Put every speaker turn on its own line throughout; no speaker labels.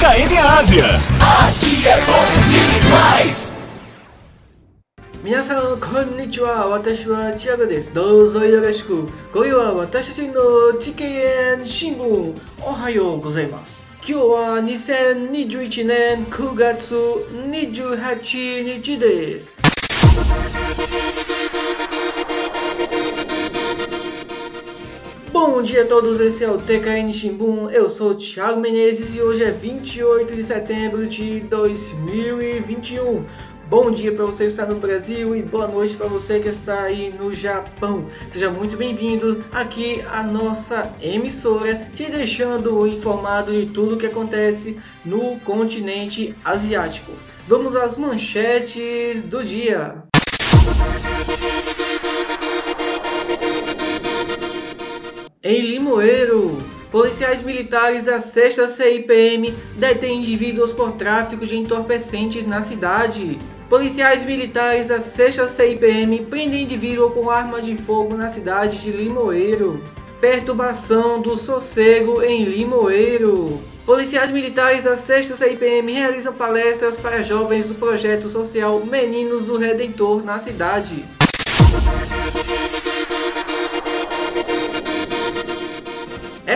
TKN Ásia.
Aqui é bom demais.
皆さんこんにちは私はチアゴですどうぞよろしく今夜は私たちのチケン新聞おはようございます今日は2021年9月28日です Bom dia a todos, esse é o TKN Shimbun, eu sou Thiago Menezes e hoje é 28 de setembro de 2021. Bom dia para você que está no Brasil e boa noite para você que está aí no Japão. Seja muito bem-vindo aqui à nossa emissora, te deixando informado de tudo o que acontece no continente asiático. Vamos às manchetes do dia. Em Limoeiro, policiais militares da 6 CIPM detêm indivíduos por tráfico de entorpecentes na cidade. Policiais militares da 6 CIPM prendem indivíduo com arma de fogo na cidade de Limoeiro. Perturbação do sossego em Limoeiro. Policiais militares da 6 CIPM realizam palestras para jovens do projeto social Meninos do Redentor na cidade.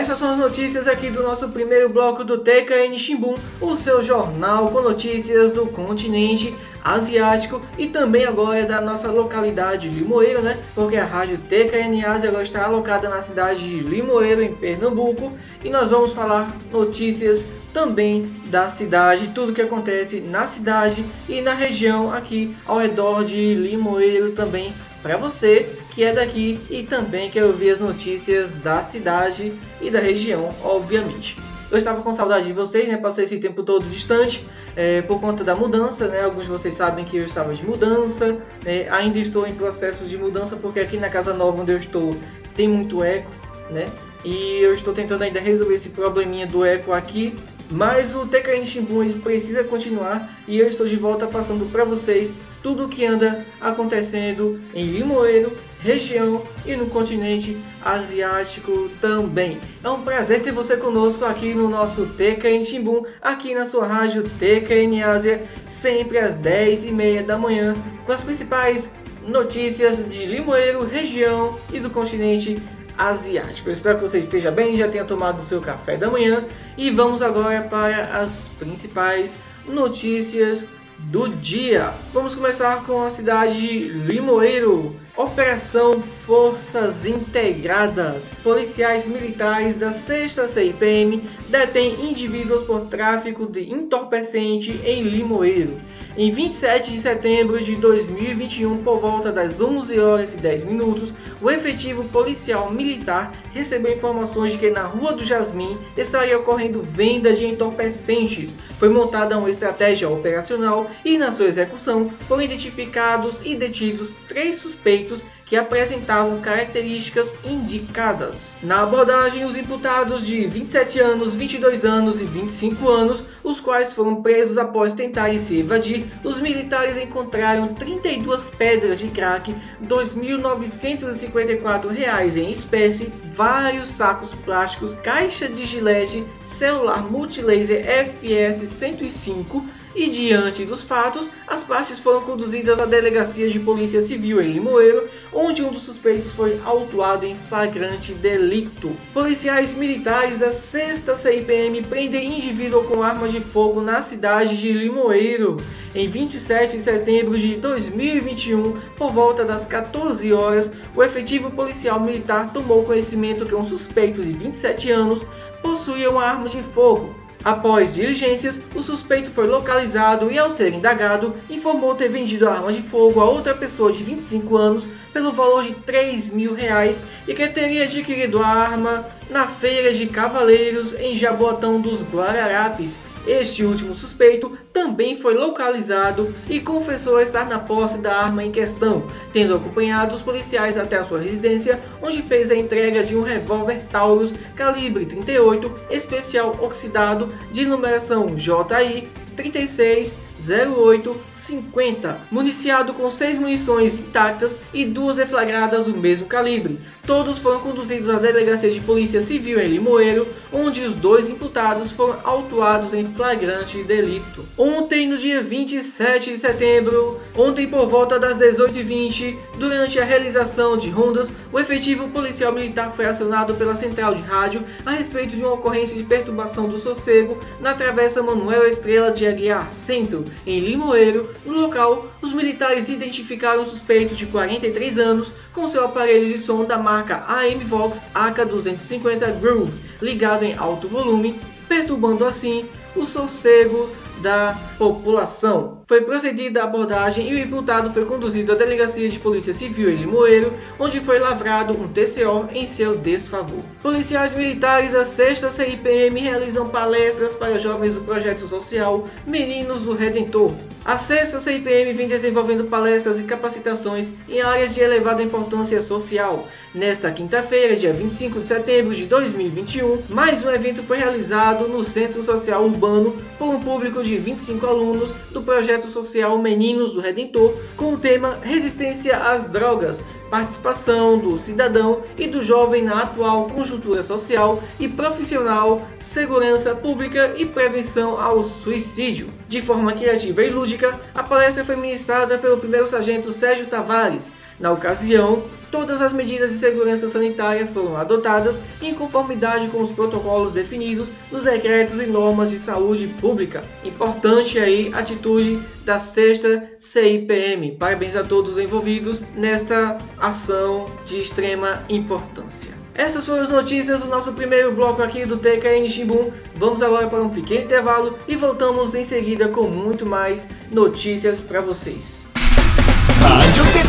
Essas são as notícias aqui do nosso primeiro bloco do TKN Shimbun, o seu jornal com notícias do continente asiático e também agora da nossa localidade Limoeiro, né? Porque a rádio TKN Ásia agora está alocada na cidade de Limoeiro, em Pernambuco, e nós vamos falar notícias também da cidade, tudo que acontece na cidade e na região aqui ao redor de Limoeiro também para você que é daqui e também quer ouvir as notícias da cidade e da região, obviamente. Eu estava com saudade de vocês, né? Passei esse tempo todo distante é, por conta da mudança, né? Alguns de vocês sabem que eu estava de mudança, né? ainda estou em processo de mudança porque aqui na casa nova onde eu estou tem muito eco, né? E eu estou tentando ainda resolver esse probleminha do eco aqui mas o TKN Shimbun ele precisa continuar e eu estou de volta passando para vocês tudo o que anda acontecendo em Limoeiro, região e no continente asiático também. É um prazer ter você conosco aqui no nosso TKN Shimbun, aqui na sua rádio TKN Ásia, sempre às 10h30 da manhã, com as principais notícias de Limoeiro, região e do continente asiático. Eu espero que você esteja bem, já tenha tomado o seu café da manhã e vamos agora para as principais notícias do dia. Vamos começar com a cidade de Limoeiro. Operação Forças Integradas. Policiais militares da 6 CIPM detêm indivíduos por tráfico de entorpecente em Limoeiro. Em 27 de setembro de 2021, por volta das 11 horas e 10 minutos, o efetivo policial militar recebeu informações de que na Rua do Jasmim estaria ocorrendo venda de entorpecentes. Foi montada uma estratégia operacional e, na sua execução, foram identificados e detidos três suspeitos que apresentavam características indicadas. Na abordagem, os imputados de 27 anos, 22 anos e 25 anos, os quais foram presos após tentarem se evadir, os militares encontraram 32 pedras de crack, R$ 2.954 em espécie, vários sacos plásticos, caixa de gilete, celular multilaser FS-105, e diante dos fatos, as partes foram conduzidas à delegacia de polícia civil em Limoeiro, onde um dos suspeitos foi autuado em flagrante delito. Policiais militares da 6 CIPM prendem indivíduo com armas de fogo na cidade de Limoeiro. Em 27 de setembro de 2021, por volta das 14 horas, o efetivo policial militar tomou conhecimento que um suspeito de 27 anos possuía uma arma de fogo Após diligências, o suspeito foi localizado e, ao ser indagado, informou ter vendido a arma de fogo a outra pessoa de 25 anos pelo valor de 3 mil reais e que teria adquirido a arma na feira de cavaleiros em Jabotão dos Guararapes, este último suspeito também foi localizado e confessou estar na posse da arma em questão, tendo acompanhado os policiais até a sua residência, onde fez a entrega de um revólver Taurus calibre 38 especial oxidado de numeração JI 36 0850, municiado com seis munições intactas e duas deflagradas do mesmo calibre. Todos foram conduzidos à delegacia de polícia civil em Limoeiro, onde os dois imputados foram autuados em flagrante delito. Ontem, no dia 27 de setembro, ontem por volta das 18h20, durante a realização de rondas, o efetivo policial militar foi acionado pela central de rádio a respeito de uma ocorrência de perturbação do sossego na travessa Manuel Estrela de Aguiar Centro, em Limoeiro. No local, os militares identificaram um suspeito de 43 anos com seu aparelho de som da marca AM Vox AK250 Groove ligado em alto volume, perturbando assim o sossego da população. Foi procedida a abordagem e o imputado foi conduzido à delegacia de polícia civil em Limoeiro, onde foi lavrado um TCO em seu desfavor. Policiais militares da 6 CIPM realizam palestras para jovens do projeto social Meninos do Redentor. A sexta CIPM vem desenvolvendo palestras e capacitações em áreas de elevada importância social. Nesta quinta-feira, dia 25 de setembro de 2021, mais um evento foi realizado no Centro Social Urbano por um público de 25 alunos do projeto social Meninos do Redentor, com o tema Resistência às Drogas, participação do cidadão e do jovem na atual conjuntura social e profissional, segurança pública e prevenção ao suicídio. De forma criativa e lúdica, a palestra foi ministrada pelo primeiro sargento Sérgio Tavares. Na ocasião, todas as medidas de segurança sanitária foram adotadas em conformidade com os protocolos definidos nos decretos e normas de saúde pública. Importante aí a atitude da sexta CIPM. Parabéns a todos os envolvidos nesta ação de extrema importância. Essas foram as notícias do nosso primeiro bloco aqui do TKN Shimbun. Vamos agora para um pequeno intervalo e voltamos em seguida com muito mais notícias para vocês.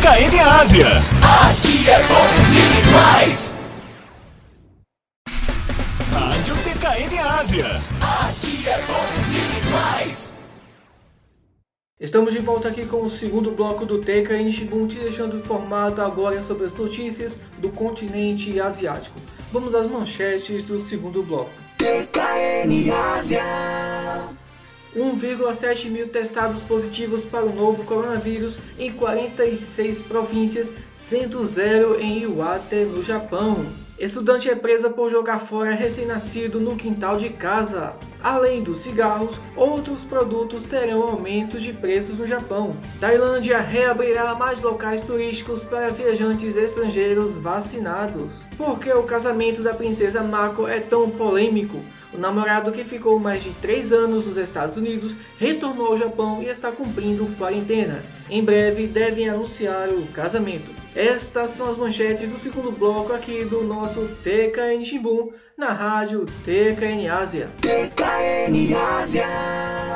TKN Ásia. Aqui é bom demais. Rádio TKN Ásia. Aqui é bom demais.
Estamos de volta aqui com o segundo bloco do TKN Shibun, te deixando informado agora sobre as notícias do continente asiático. Vamos às manchetes do segundo bloco.
TKN Ásia.
1,7 mil testados positivos para o novo coronavírus em 46 províncias, sendo zero em Iwate, no Japão. Estudante é presa por jogar fora recém-nascido no quintal de casa. Além dos cigarros, outros produtos terão aumento de preços no Japão. Tailândia reabrirá mais locais turísticos para viajantes estrangeiros vacinados. Por que o casamento da princesa Mako é tão polêmico? O namorado que ficou mais de 3 anos nos Estados Unidos retornou ao Japão e está cumprindo quarentena. Em breve devem anunciar o casamento. Estas são as manchetes do segundo bloco aqui do nosso TKN Shimbun na rádio TKN Ásia.
TKN Ásia.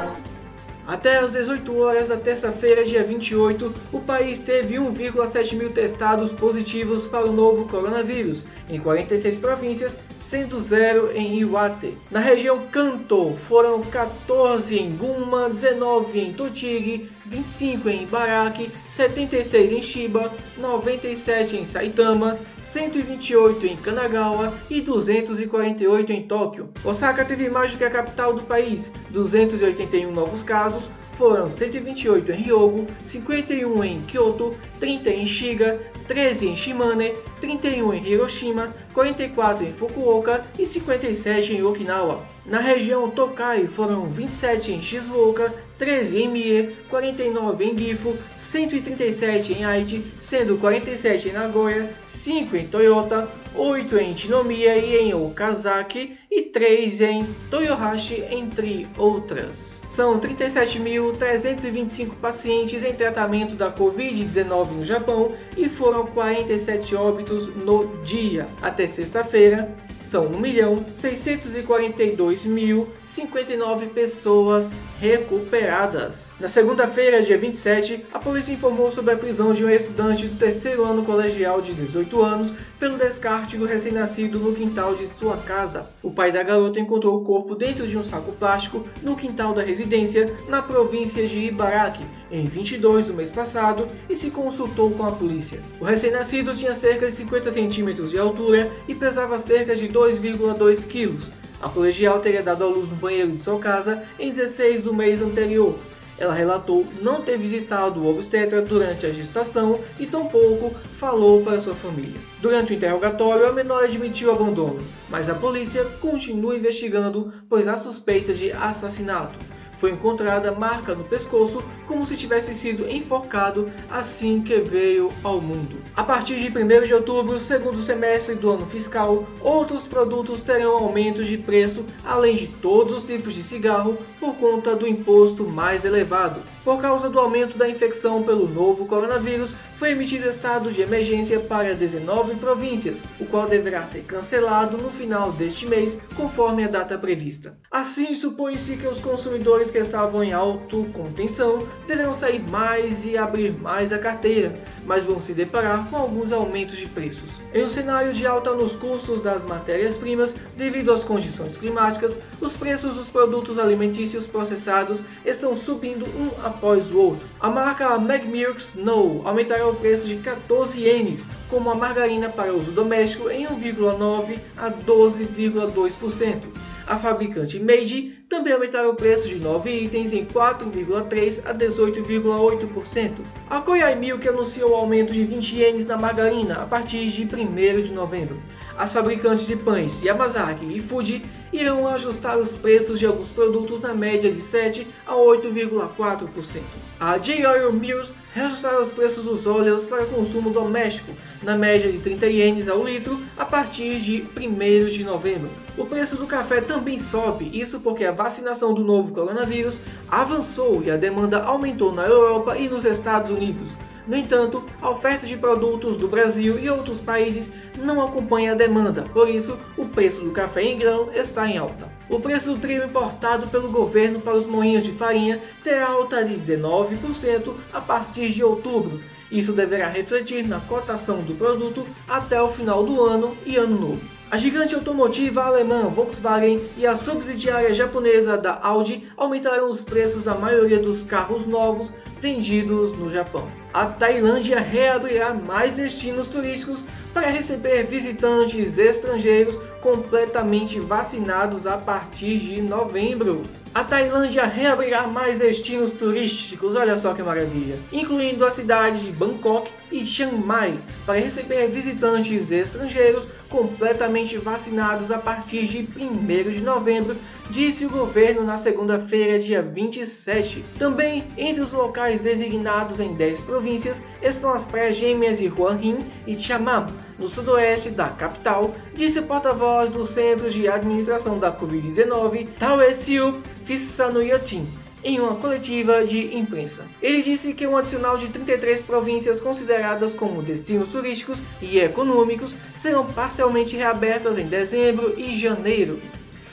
Até às 18 horas da terça-feira, dia 28, o país teve 1,7 mil testados positivos para o novo coronavírus, em 46 províncias, sendo zero em Iwate. Na região Kanto, foram 14 em Guma, 19 em Tochigi, 25 em Ibaraki, 76 em Shiba, 97 em Saitama, 128 em Kanagawa e 248 em Tóquio. Osaka teve mais do que a capital do país, 281 novos casos, foram 128 em Ryogo, 51 em Kyoto, 30 em Shiga, 13 em Shimane, 31 em Hiroshima, 44 em Fukuoka e 57 em Okinawa. Na região Tokai foram 27 em Shizuoka, 13 em Mie, 49 em Gifu, 137 em Aichi, sendo 47 em Nagoya, 5 em Toyota, 8 em Chinomiya e em Okazaki e 3 em Toyohashi, entre outras. São 37.325 pacientes em tratamento da Covid-19 no Japão e foram 47 óbitos no dia. Até sexta-feira, são 1.642.059 pessoas recuperadas. Na segunda-feira, dia 27, a polícia informou sobre a prisão de um estudante do terceiro ano colegial de 18 anos pelo descarte do recém-nascido no quintal de sua casa. O pai da garota encontrou o corpo dentro de um saco plástico no quintal da residência na província de Ibaraki em 22 do mês passado e se consultou com a polícia. O recém-nascido tinha cerca de 50 centímetros de altura e pesava cerca de 2,2 quilos. A colegial teria dado à luz no banheiro de sua casa em 16 do mês anterior. Ela relatou não ter visitado o obstetra durante a gestação e tampouco falou para sua família. Durante o interrogatório, a menor admitiu o abandono, mas a polícia continua investigando, pois há suspeita de assassinato foi encontrada marca no pescoço como se tivesse sido enforcado assim que veio ao mundo. A partir de 1 de outubro, segundo semestre do ano fiscal, outros produtos terão aumentos de preço, além de todos os tipos de cigarro, por conta do imposto mais elevado. Por causa do aumento da infecção pelo novo coronavírus, foi emitido estado de emergência para 19 províncias, o qual deverá ser cancelado no final deste mês, conforme a data prevista. Assim, supõe-se que os consumidores que estavam em autocontenção deverão sair mais e abrir mais a carteira, mas vão se deparar com alguns aumentos de preços. Em um cenário de alta nos custos das matérias-primas, devido às condições climáticas, os preços dos produtos alimentícios processados estão subindo um após o outro. A marca Magmilk Snow aumentará o preço de 14 ienes, como a margarina para uso doméstico em 1,9 a 12,2%. A fabricante Meiji também aumentará o preço de 9 itens em 4,3 a 18,8%. A Koyai Milk anunciou o aumento de 20 ienes na margarina a partir de 1 de novembro as fabricantes de pães Yamazaki e Fuji irão ajustar os preços de alguns produtos na média de 7 a 8,4%. A J-Oil Mills reajustará os preços dos óleos para consumo doméstico na média de 30 ienes ao litro a partir de 1 de novembro. O preço do café também sobe, isso porque a vacinação do novo coronavírus avançou e a demanda aumentou na Europa e nos Estados Unidos. No entanto, a oferta de produtos do Brasil e outros países não acompanha a demanda, por isso o preço do café em grão está em alta. O preço do trigo importado pelo governo para os moinhos de farinha terá alta de 19% a partir de outubro. Isso deverá refletir na cotação do produto até o final do ano e ano novo. A gigante automotiva alemã Volkswagen e a subsidiária japonesa da Audi aumentaram os preços da maioria dos carros novos vendidos no Japão. A Tailândia reabrirá mais destinos turísticos para receber visitantes estrangeiros completamente vacinados a partir de novembro. A Tailândia reabrirá mais destinos turísticos, olha só que maravilha, incluindo a cidade de Bangkok e Chiang Mai, para receber visitantes estrangeiros completamente vacinados a partir de 1 de novembro, disse o governo na segunda-feira, dia 27. Também entre os locais designados em 10 províncias estão as praias gêmeas de Huahin e Chamam, no sudoeste da capital, disse o porta-voz do Centro de Administração da Covid-19, Tawesiu Fissanuyatin, em uma coletiva de imprensa. Ele disse que um adicional de 33 províncias consideradas como destinos turísticos e econômicos serão parcialmente reabertas em dezembro e janeiro.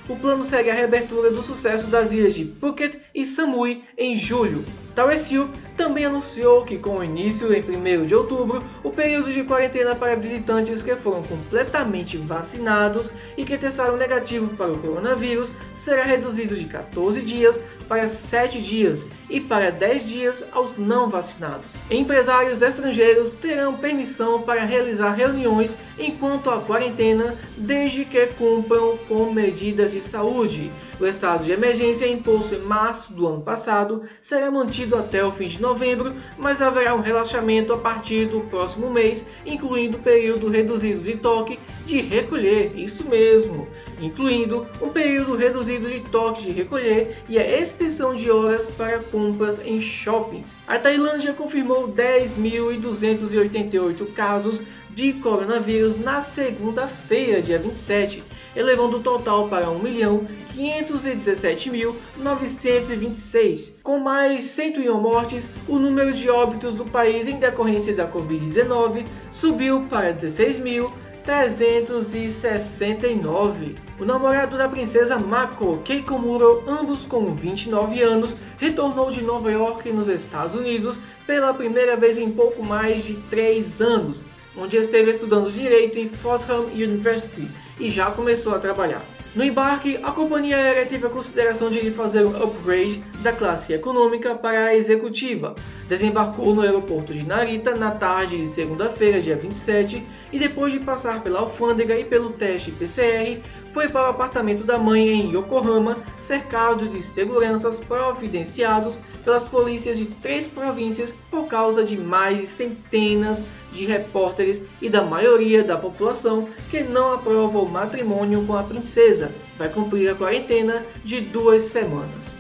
O plano segue a reabertura do sucesso das ilhas de Phuket e Samui em julho, Tawesiu também anunciou que com o início em 1 de outubro, o período de quarentena para visitantes que foram completamente vacinados e que testaram negativo para o coronavírus será reduzido de 14 dias para 7 dias e para 10 dias aos não vacinados. Empresários estrangeiros terão permissão para realizar reuniões enquanto a quarentena, desde que cumpram com medidas de saúde. O estado de emergência imposto em março do ano passado será mantido até o fim de novembro, mas haverá um relaxamento a partir do próximo mês, incluindo período reduzido de toque de recolher, isso mesmo, incluindo um período reduzido de toque de recolher e a extensão de horas para compras em shoppings. A Tailândia confirmou 10.288 casos de coronavírus na segunda-feira, dia 27, elevando o total para 1.517.926. Com mais 101 mortes, o número de óbitos do país em decorrência da Covid-19 subiu para 16.369. O namorado da princesa Mako, Keiko Muro, ambos com 29 anos, retornou de Nova York, nos Estados Unidos, pela primeira vez em pouco mais de 3 anos onde esteve estudando Direito em Fordham University e já começou a trabalhar. No embarque, a companhia aérea teve a consideração de lhe fazer um upgrade da classe econômica para a executiva. Desembarcou no aeroporto de Narita na tarde de segunda-feira, dia 27, e depois de passar pela alfândega e pelo teste PCR, foi para o apartamento da mãe em Yokohama, cercado de seguranças providenciados pelas polícias de três províncias por causa de mais de centenas de repórteres e da maioria da população que não aprova o matrimônio com a princesa. Vai cumprir a quarentena de duas semanas.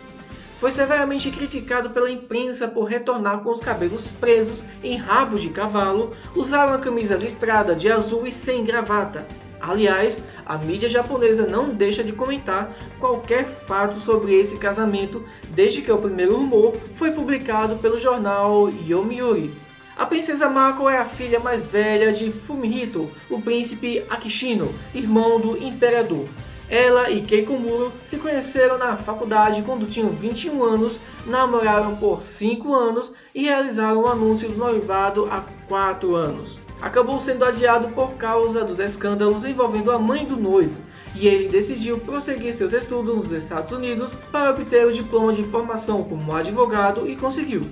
Foi severamente criticado pela imprensa por retornar com os cabelos presos em rabo de cavalo, usar uma camisa listrada de azul e sem gravata. Aliás, a mídia japonesa não deixa de comentar qualquer fato sobre esse casamento desde que o primeiro rumor foi publicado pelo jornal Yomiuri. A princesa Mako é a filha mais velha de Fumihito, o príncipe Akishino, irmão do imperador. Ela e Keiko Muro se conheceram na faculdade quando tinham 21 anos, namoraram por 5 anos e realizaram o um anúncio do noivado há 4 anos acabou sendo adiado por causa dos escândalos envolvendo a mãe do noivo, e ele decidiu prosseguir seus estudos nos Estados Unidos para obter o diploma de formação como advogado e conseguiu.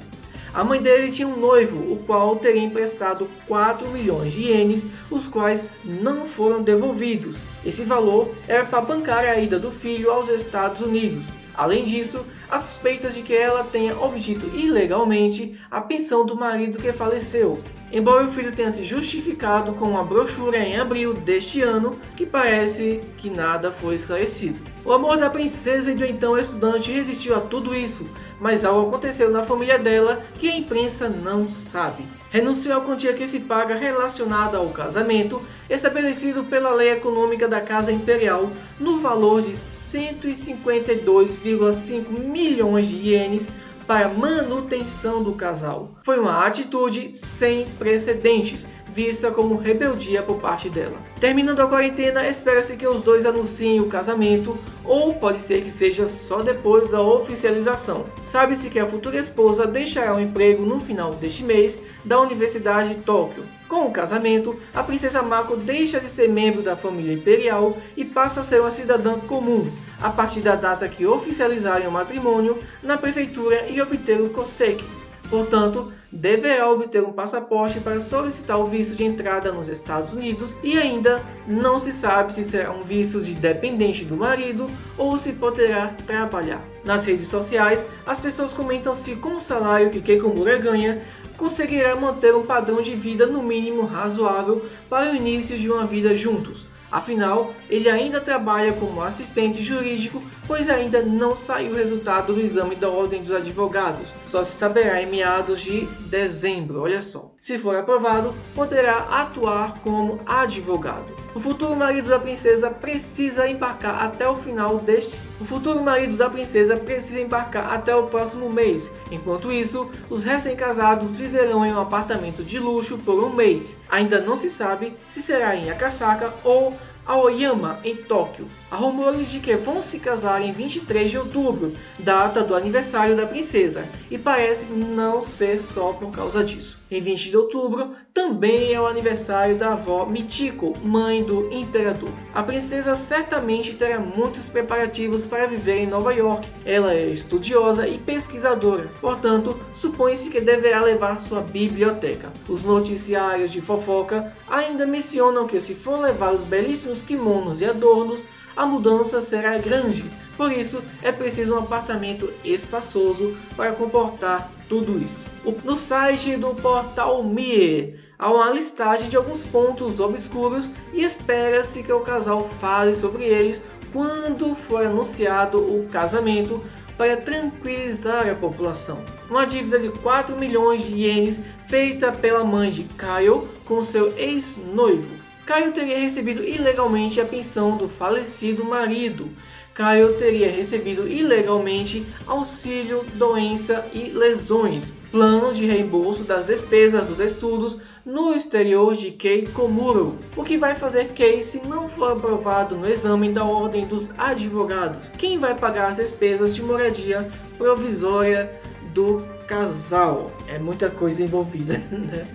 A mãe dele tinha um noivo, o qual teria emprestado 4 milhões de ienes, os quais não foram devolvidos. Esse valor era para bancar a ida do filho aos Estados Unidos. Além disso, há suspeitas de que ela tenha obtido ilegalmente a pensão do marido que faleceu, embora o filho tenha se justificado com uma brochura em abril deste ano que parece que nada foi esclarecido. O amor da princesa e do então estudante resistiu a tudo isso, mas algo aconteceu na família dela que a imprensa não sabe. Renunciou à quantia que se paga relacionada ao casamento, estabelecido pela lei econômica da Casa Imperial, no valor de 152,5 milhões de ienes para manutenção do casal. Foi uma atitude sem precedentes, vista como rebeldia por parte dela. Terminando a quarentena, espera-se que os dois anunciem o casamento, ou pode ser que seja só depois da oficialização. Sabe-se que a futura esposa deixará o emprego no final deste mês da Universidade de Tóquio. Com o casamento, a princesa Mako deixa de ser membro da família imperial e passa a ser uma cidadã comum, a partir da data que oficializarem o matrimônio na prefeitura e obter o Koseki. Portanto, deverá obter um passaporte para solicitar o visto de entrada nos Estados Unidos e ainda não se sabe se será um visto de dependente do marido ou se poderá trabalhar. Nas redes sociais, as pessoas comentam se com o salário que Keiko Mura ganha, conseguirá manter um padrão de vida no mínimo razoável para o início de uma vida juntos. Afinal, ele ainda trabalha como assistente jurídico, pois ainda não saiu o resultado do exame da Ordem dos Advogados. Só se saberá em meados de dezembro, olha só. Se for aprovado, poderá atuar como advogado. O futuro marido da princesa precisa embarcar até o final deste. O futuro marido da princesa precisa embarcar até o próximo mês. Enquanto isso, os recém-casados viverão em um apartamento de luxo por um mês. Ainda não se sabe se será em Akasaka ou Aoyama, em Tóquio. Há rumores de que vão se casar em 23 de outubro, data do aniversário da princesa, e parece não ser só por causa disso. Em 20 de outubro também é o aniversário da avó Michiko, mãe do imperador. A princesa certamente terá muitos preparativos para viver em Nova York. Ela é estudiosa e pesquisadora, portanto, supõe-se que deverá levar sua biblioteca. Os noticiários de fofoca ainda mencionam que se for levar os belíssimos kimonos e adornos, a mudança será grande. Por isso, é preciso um apartamento espaçoso para comportar tudo isso. No site do portal Mie, há uma listagem de alguns pontos obscuros e espera-se que o casal fale sobre eles quando for anunciado o casamento para tranquilizar a população. Uma dívida de 4 milhões de ienes feita pela mãe de Kyle com seu ex-noivo Caio teria recebido ilegalmente a pensão do falecido marido. Caio teria recebido ilegalmente auxílio, doença e lesões, plano de reembolso das despesas dos estudos no exterior de Kei Komuro, o que vai fazer Kei se não for aprovado no exame da Ordem dos Advogados. Quem vai pagar as despesas de moradia provisória do casal? É muita coisa envolvida, né?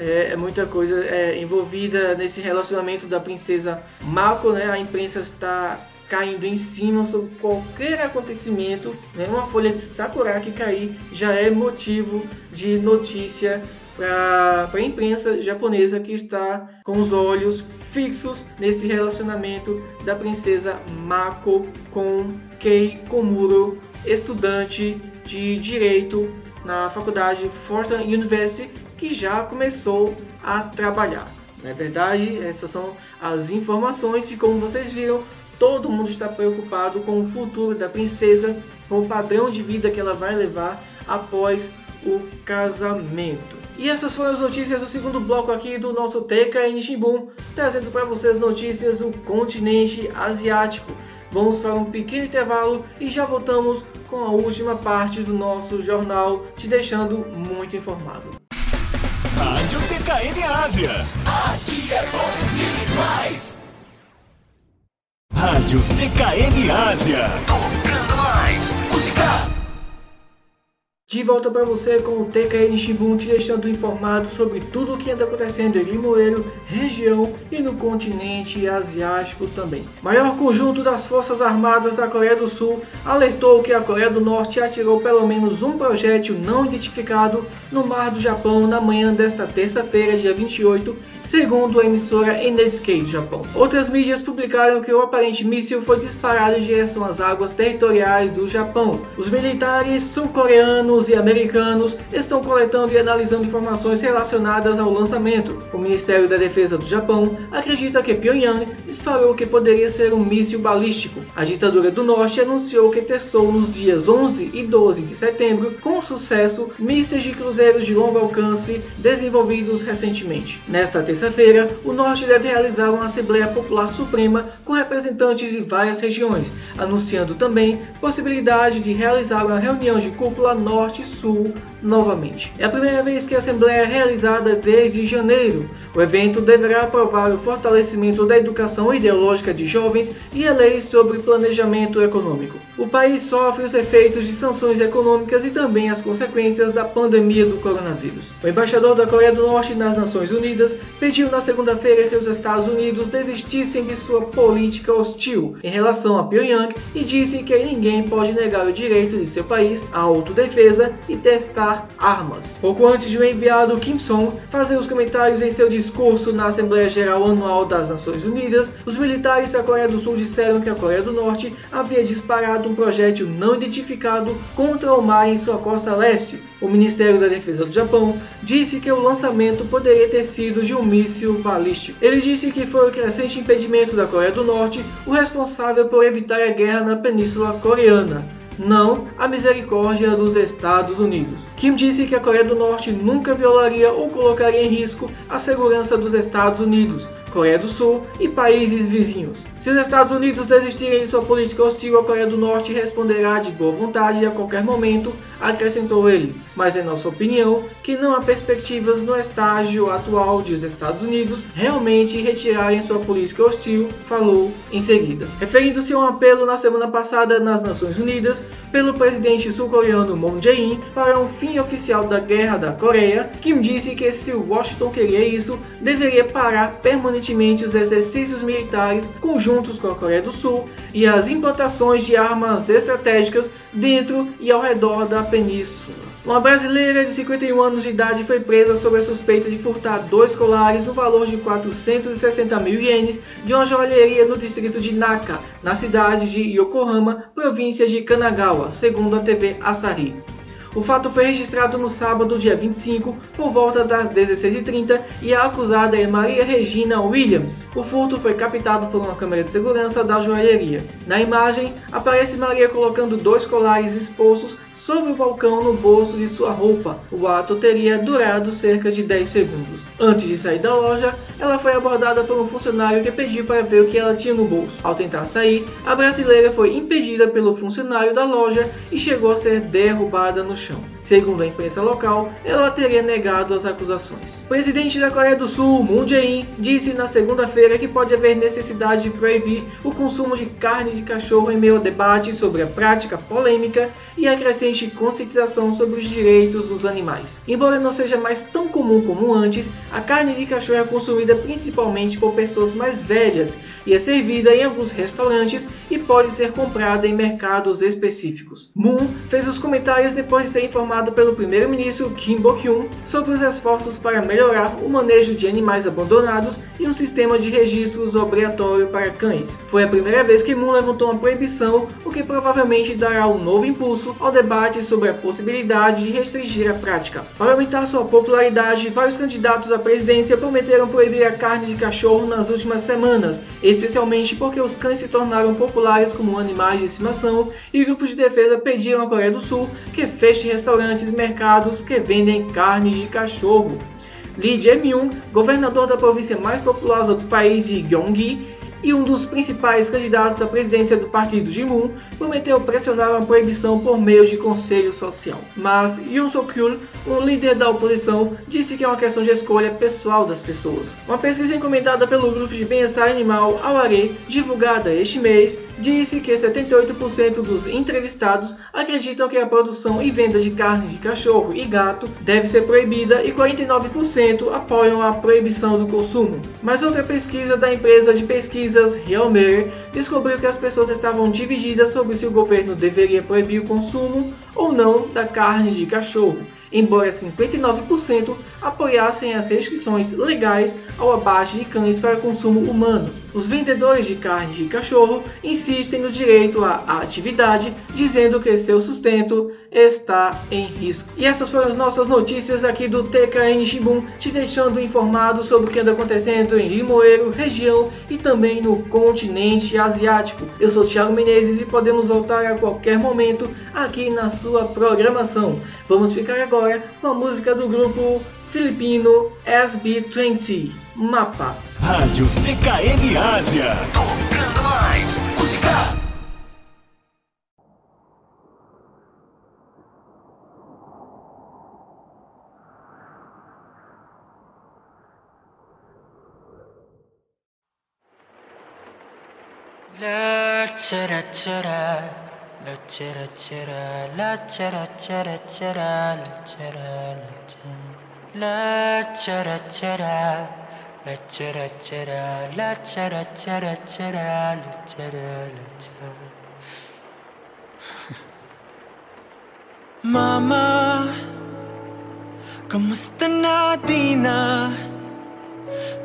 É, é muita coisa é, envolvida nesse relacionamento da princesa Mako, né? A imprensa está caindo em cima sobre qualquer acontecimento, né? Uma folha de sakura que cair já é motivo de notícia para a imprensa japonesa que está com os olhos fixos nesse relacionamento da princesa Mako com Kei Komuro, estudante de direito na faculdade Fortune University, que já começou a trabalhar. Na é verdade, essas são as informações de como vocês viram, todo mundo está preocupado com o futuro da princesa, com o padrão de vida que ela vai levar após o casamento. E essas foram as notícias do segundo bloco aqui do nosso TKN Shimbun, trazendo para vocês notícias do continente asiático. Vamos para um pequeno intervalo e já voltamos com a última parte do nosso jornal, te deixando muito informado.
Rádio TKN Ásia.
Aqui é bom demais.
Rádio TKN Ásia.
Tocando mais música.
De volta para você com o TKN Shimbun, te deixando informado sobre tudo o que anda acontecendo em Limoeiro, região e no continente asiático também. Maior conjunto das Forças Armadas da Coreia do Sul alertou que a Coreia do Norte atirou pelo menos um projétil não identificado no mar do Japão na manhã desta terça-feira, dia 28, segundo a emissora NHK do Japão. Outras mídias publicaram que o aparente míssil foi disparado em direção às águas territoriais do Japão. Os militares sul-coreanos e americanos estão coletando e analisando informações relacionadas ao lançamento. O Ministério da Defesa do Japão acredita que Pyongyang disparou o que poderia ser um míssil balístico. A ditadura do Norte anunciou que testou nos dias 11 e 12 de setembro, com sucesso, mísseis de cruzeiros de longo alcance desenvolvidos recentemente. Nesta terça-feira, o Norte deve realizar uma Assembleia Popular Suprema com representantes de várias regiões, anunciando também possibilidade de realizar uma reunião de cúpula norte Norte e Sul novamente. É a primeira vez que a Assembleia é realizada desde janeiro. O evento deverá aprovar o fortalecimento da educação ideológica de jovens e a lei sobre planejamento econômico. O país sofre os efeitos de sanções econômicas e também as consequências da pandemia do coronavírus. O embaixador da Coreia do Norte nas Nações Unidas pediu na segunda-feira que os Estados Unidos desistissem de sua política hostil em relação a Pyongyang e disse que ninguém pode negar o direito de seu país à autodefesa e testar armas. Pouco antes de o enviado Kim Song fazer os comentários em seu discurso na Assembleia Geral Anual das Nações Unidas, os militares da Coreia do Sul disseram que a Coreia do Norte havia disparado um projétil não identificado contra o mar em sua costa leste. O Ministério da Defesa do Japão disse que o lançamento poderia ter sido de um míssil balístico. Ele disse que foi o crescente impedimento da Coreia do Norte o responsável por evitar a guerra na Península Coreana não a misericórdia dos Estados Unidos. Kim disse que a Coreia do Norte nunca violaria ou colocaria em risco a segurança dos Estados Unidos, Coreia do Sul e países vizinhos. Se os Estados Unidos desistirem de sua política hostil, a Coreia do Norte responderá de boa vontade a qualquer momento, acrescentou ele. Mas é nossa opinião que não há perspectivas no estágio atual de os Estados Unidos realmente retirarem sua política hostil, falou em seguida. Referindo-se a um apelo na semana passada nas Nações Unidas pelo presidente sul-coreano Moon Jae-in para um fim oficial da guerra da Coreia, Kim disse que se Washington queria isso, deveria parar permanentemente os exercícios militares conjuntos com a Coreia do Sul e as implantações de armas estratégicas dentro e ao redor da península. Uma brasileira de 51 anos de idade foi presa sob a suspeita de furtar dois colares no valor de 460 mil ienes de uma joalheria no distrito de Naka, na cidade de Yokohama, província de Kanagawa, segundo a TV Asahi. O fato foi registrado no sábado, dia 25, por volta das 16h30 e a acusada é Maria Regina Williams. O furto foi captado por uma câmera de segurança da joalheria. Na imagem, aparece Maria colocando dois colares expostos sobre o balcão no bolso de sua roupa. O ato teria durado cerca de 10 segundos. Antes de sair da loja, ela foi abordada por um funcionário que pediu para ver o que ela tinha no bolso. Ao tentar sair, a brasileira foi impedida pelo funcionário da loja e chegou a ser derrubada no chão. Segundo a imprensa local, ela teria negado as acusações. O presidente da Coreia do Sul, Moon Jae-in, disse na segunda-feira que pode haver necessidade de proibir o consumo de carne de cachorro em meio ao debate sobre a prática polêmica e a conscientização sobre os direitos dos animais. Embora não seja mais tão comum como antes, a carne de cachorro é consumida principalmente por pessoas mais velhas e é servida em alguns restaurantes e pode ser comprada em mercados específicos. Moon fez os comentários depois de ser informado pelo primeiro-ministro Kim Bok-hyun sobre os esforços para melhorar o manejo de animais abandonados e um sistema de registros obrigatório para cães. Foi a primeira vez que Moon levantou uma proibição, o que provavelmente dará um novo impulso ao debate sobre a possibilidade de restringir a prática. Para aumentar sua popularidade, vários candidatos à presidência prometeram proibir a carne de cachorro nas últimas semanas, especialmente porque os cães se tornaram populares como animais de estimação e grupos de defesa pediram à Coreia do Sul que feche restaurantes e mercados que vendem carne de cachorro. Lee Jae-myung, governador da província mais populosa do país, Gyeonggi, e um dos principais candidatos à presidência do partido de Moon prometeu pressionar uma proibição por meio de conselho social. Mas Yoon Suk-yeol, um líder da oposição, disse que é uma questão de escolha pessoal das pessoas. Uma pesquisa encomendada pelo grupo de bem-estar animal Aware, divulgada este mês, disse que 78% dos entrevistados acreditam que a produção e venda de carne de cachorro e gato deve ser proibida e 49% apoiam a proibição do consumo. Mas outra pesquisa da empresa de pesquisas Realmer descobriu que as pessoas estavam divididas sobre se o governo deveria proibir o consumo ou não da carne de cachorro embora 59% apoiassem as restrições legais ao abate de cães para consumo humano. Os vendedores de carne de cachorro insistem no direito à atividade, dizendo que seu sustento está em risco. E essas foram as nossas notícias aqui do TKN Shibun, te deixando informado sobre o que anda acontecendo em Limoeiro, região e também no continente asiático. Eu sou Thiago Menezes e podemos voltar a qualquer momento aqui na sua programação. Vamos ficar agora com a música do grupo filipino SB20, Mapa.
Rádio TKM Ásia.
chera chera
la chera chera la chera chera chera la chera la chera la chera chera la chera chera la chera chera chera la chera la chera
Mama Kamusta na di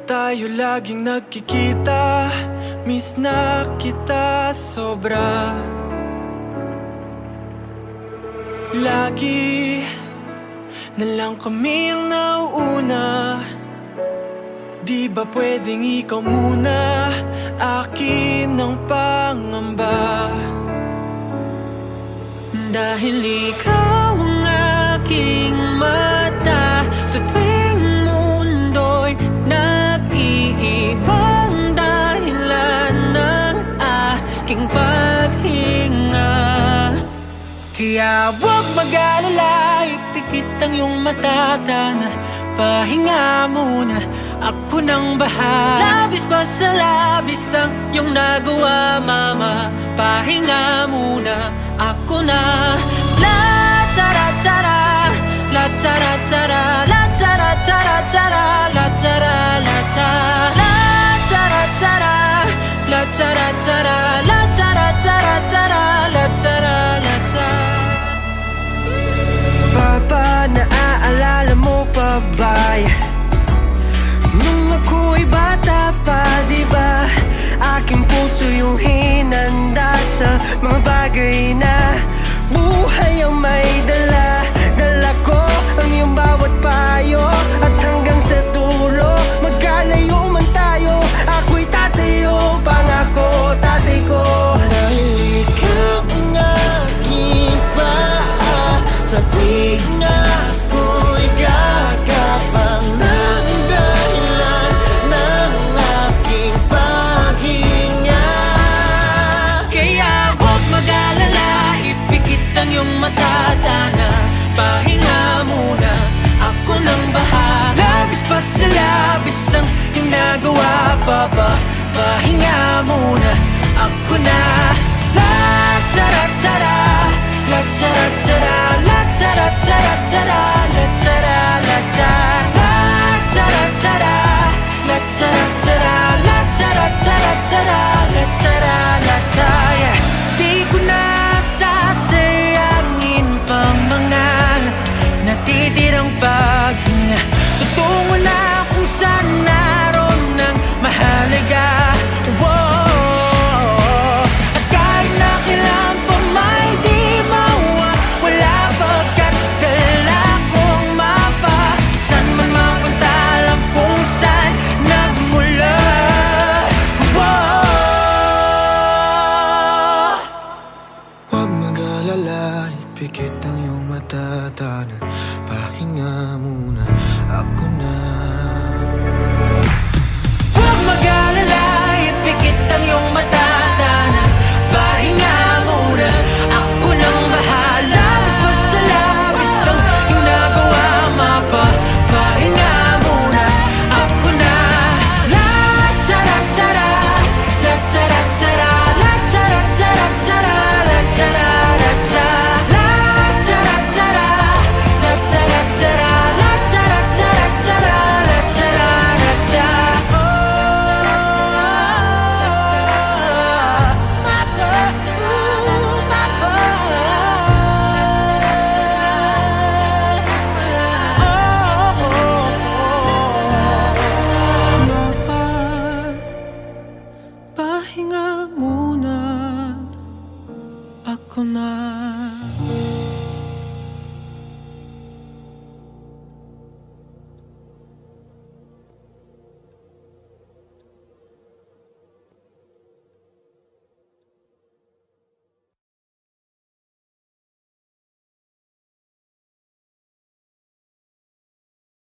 Tayo laging nagkikita. Mama Miss na kita sobra. Lagi na lang kami ang nauuna Di ba pwedeng ikaw muna? Akin ang pangamba. Dahil ikaw mag-alala, ipikit ang iyong mata Pahinga muna, ako nang bahala Labis pa sa labis ang iyong nagawa, mama Pahinga muna, ako na La tara tara, la tara tara La tara tara tara, la tara la tara La tara tara, la tara tara La tara tara tara, la tara la tara Papa, naaalala mo pa ba? Nung ako'y bata pa, Papapahinga muna ako na.